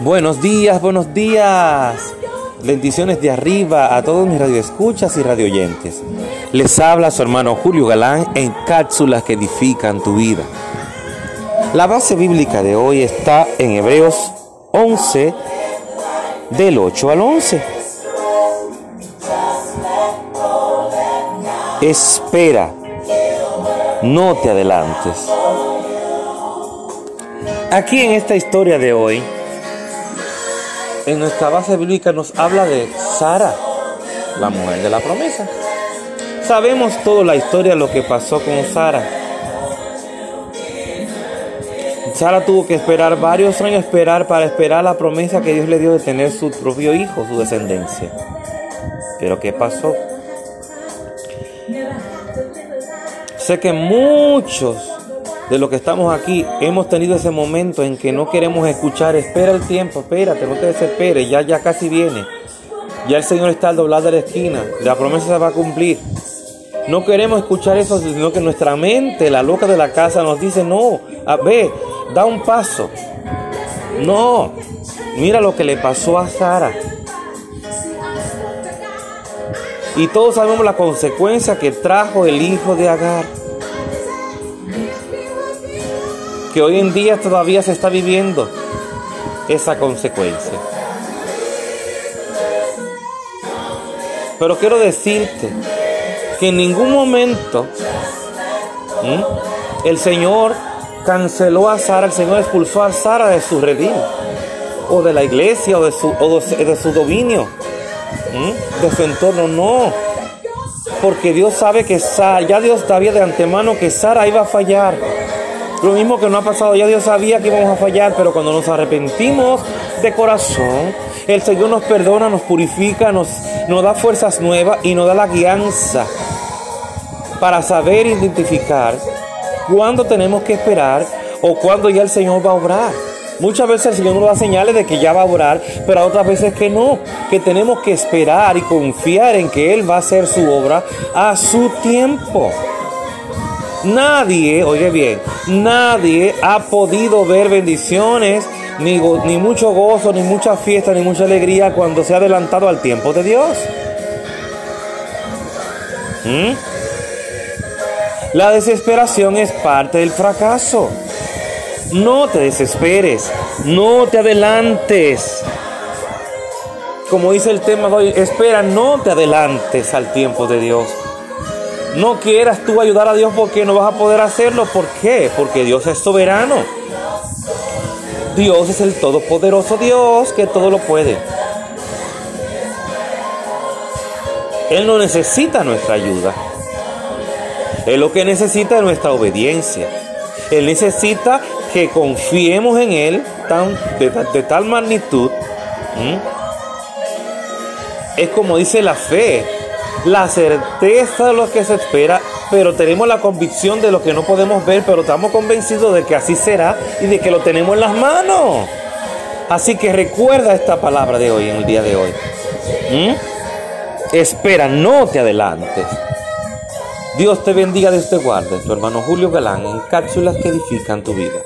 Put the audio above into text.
Buenos días, buenos días. Bendiciones de arriba a todos mis radioescuchas y radioyentes. Les habla su hermano Julio Galán en cápsulas que edifican tu vida. La base bíblica de hoy está en Hebreos 11, del 8 al 11. Espera, no te adelantes. Aquí en esta historia de hoy, en nuestra base bíblica nos habla de Sara, la mujer de la promesa. Sabemos toda la historia, lo que pasó con Sara. Sara tuvo que esperar varios años esperar para esperar la promesa que Dios le dio de tener su propio hijo, su descendencia. Pero ¿qué pasó? Sé que muchos de los que estamos aquí hemos tenido ese momento en que no queremos escuchar, espera el tiempo, espérate, no te desesperes, ya, ya casi viene. Ya el Señor está al doblar de la esquina, la promesa se va a cumplir. No queremos escuchar eso, sino que nuestra mente, la loca de la casa, nos dice, no, a ver, da un paso. No, mira lo que le pasó a Sara. Y todos sabemos la consecuencia que trajo el hijo de Agar. Que hoy en día todavía se está viviendo esa consecuencia. Pero quiero decirte que en ningún momento el Señor canceló a Sara, el Señor expulsó a Sara de su redil, o de la iglesia, o de su, de su dominio, de su entorno, no. Porque Dios sabe que Sara, ya Dios sabía de antemano que Sara iba a fallar. Lo mismo que no ha pasado, ya Dios sabía que íbamos a fallar, pero cuando nos arrepentimos de corazón, el Señor nos perdona, nos purifica, nos, nos da fuerzas nuevas y nos da la guianza para saber identificar cuándo tenemos que esperar o cuándo ya el Señor va a obrar. Muchas veces el Señor nos da señales de que ya va a obrar, pero otras veces que no, que tenemos que esperar y confiar en que Él va a hacer su obra a su tiempo. Nadie, oye bien, nadie ha podido ver bendiciones, ni, mucho gozo, ni mucha fiesta, ni mucha alegría cuando se ha adelantado al tiempo de Dios. ¿Mm? La desesperación es parte del fracaso. No te desesperes, no te adelantes. Como dice el tema de hoy, espera, no te adelantes al tiempo de Dios. No quieras tú ayudar a Dios porque no vas a poder hacerlo. ¿Por qué? Porque Dios es soberano. Dios es el todopoderoso Dios que todo lo puede. Él no necesita nuestra ayuda. Él lo que necesita es nuestra obediencia. Él necesita que confiemos en Él de, tal magnitud. Es como dice la fe, la certeza de lo que se espera, pero tenemos la convicción de lo que no podemos ver, pero estamos convencidos de que así será y de que lo tenemos en las manos. Así que recuerda esta palabra de hoy, en el día de hoy. Espera, no te adelantes. Dios te bendiga, Dios te guarde. Tu hermano Julio Galán en cápsulas que edifican tu vida.